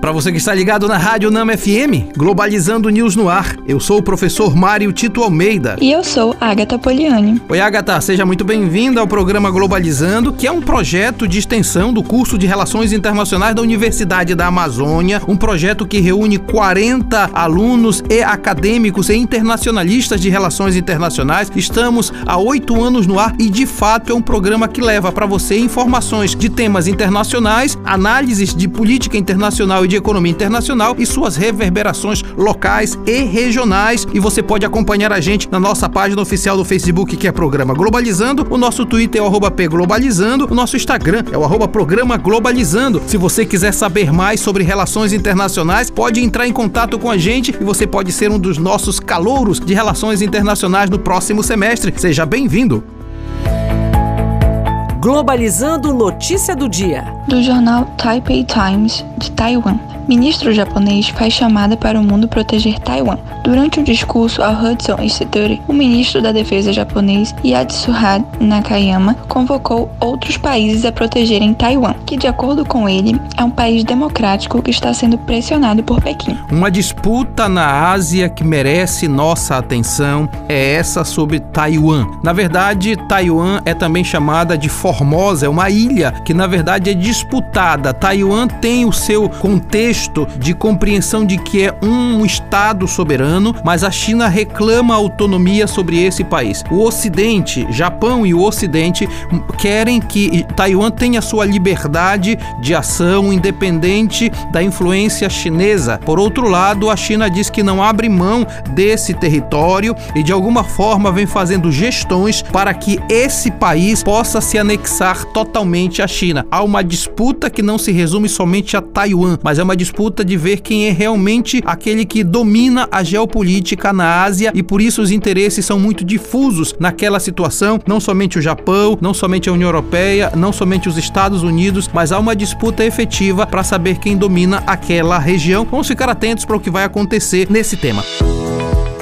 Para você que está ligado na Rádio Nama FM, Globalizando News no ar, eu sou o professor Mário Tito Almeida. E eu sou Agatha Poliani. Oi, Agatha, seja muito bem-vinda ao programa Globalizando, que é um projeto de extensão do curso de Relações Internacionais da Universidade da Amazônia, um projeto que reúne 40 alunos e acadêmicos e internacionalistas de relações internacionais. Estamos há oito anos no ar e, de fato, é um programa que leva para você informações de temas internacionais, análises de política internacional e de economia internacional e suas reverberações locais e regionais. E você pode acompanhar a gente na nossa página oficial do Facebook, que é Programa Globalizando. O nosso Twitter é o pglobalizando. O nosso Instagram é o Programa Globalizando. Se você quiser saber mais sobre relações internacionais, pode entrar em contato com a gente e você pode ser um dos nossos calouros de relações internacionais no próximo semestre. Seja bem-vindo! Globalizando notícia do dia. Do jornal Taipei Times de Taiwan. Ministro japonês faz chamada para o mundo proteger Taiwan. Durante o discurso ao Hudson Institute, o ministro da Defesa japonês Yatsuhide Nakayama convocou outros países a protegerem Taiwan, que, de acordo com ele, é um país democrático que está sendo pressionado por Pequim. Uma disputa na Ásia que merece nossa atenção é essa sobre Taiwan. Na verdade, Taiwan é também chamada de Formosa, é uma ilha que na verdade é disputada. Taiwan tem o seu contexto de compreensão de que é um estado soberano, mas a China reclama autonomia sobre esse país. O Ocidente, Japão e o Ocidente querem que Taiwan tenha sua liberdade de ação independente da influência chinesa. Por outro lado, a China diz que não abre mão desse território e de alguma forma vem fazendo gestões para que esse país possa se anexar totalmente a China. Há uma disputa que não se resume somente a Taiwan, mas é uma disputa de ver quem é realmente aquele que domina a geopolítica na Ásia e por isso os interesses são muito difusos naquela situação. Não somente o Japão, não somente a União Europeia, não somente os Estados Unidos, mas há uma disputa efetiva para saber quem domina aquela região. Vamos ficar atentos para o que vai acontecer nesse tema.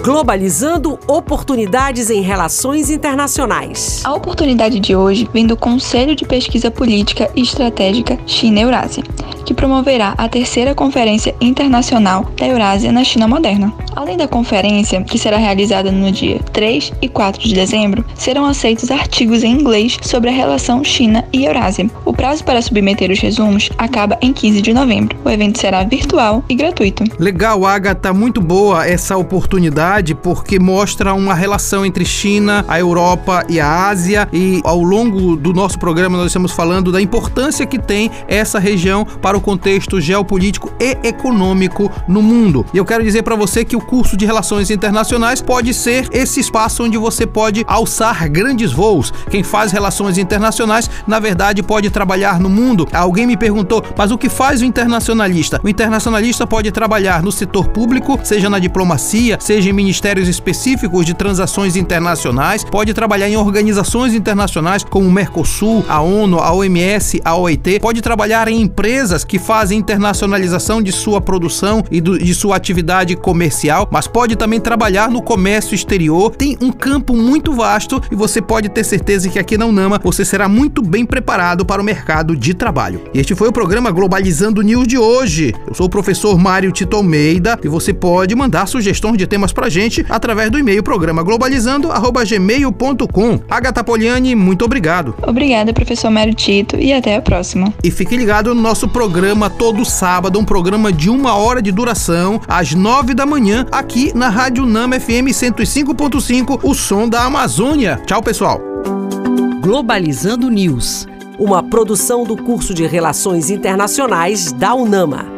Globalizando oportunidades em relações internacionais. A oportunidade de hoje vem do Conselho de Pesquisa Política e Estratégica China-Eurásia, que promoverá a terceira Conferência Internacional da Eurásia na China Moderna. Além da conferência, que será realizada no dia 3 e 4 de dezembro, serão aceitos artigos em inglês sobre a relação China e Eurásia. O prazo para submeter os resumos acaba em 15 de novembro. O evento será virtual e gratuito. Legal, Agatha, muito boa essa oportunidade porque mostra uma relação entre China, a Europa e a Ásia e ao longo do nosso programa nós estamos falando da importância que tem essa região para o contexto geopolítico e econômico no mundo. E eu quero dizer para você que o curso de Relações Internacionais pode ser esse espaço onde você pode alçar grandes voos. Quem faz relações internacionais, na verdade, pode trabalhar no mundo. Alguém me perguntou, mas o que faz o internacionalista? O internacionalista pode trabalhar no setor público, seja na diplomacia, seja em ministérios específicos de transações internacionais, pode trabalhar em organizações internacionais como o Mercosul, a ONU, a OMS, a OIT, pode trabalhar em empresas que fazem internacionalização de sua produção e do, de sua atividade comercial mas pode também trabalhar no comércio exterior. Tem um campo muito vasto e você pode ter certeza que aqui na Unama você será muito bem preparado para o mercado de trabalho. E este foi o programa Globalizando News de hoje. Eu sou o professor Mário Tito Almeida e você pode mandar sugestões de temas pra gente através do e-mail programa globalizando@gmail.com. Agatha Poliani, muito obrigado. Obrigada, professor Mário Tito, e até a próxima. E fique ligado no nosso programa todo sábado, um programa de uma hora de duração, às nove da manhã, aqui na Rádio Nama FM 105.5, o som da Amazônia. Tchau, pessoal. Globalizando News, uma produção do curso de Relações Internacionais da UNAMA.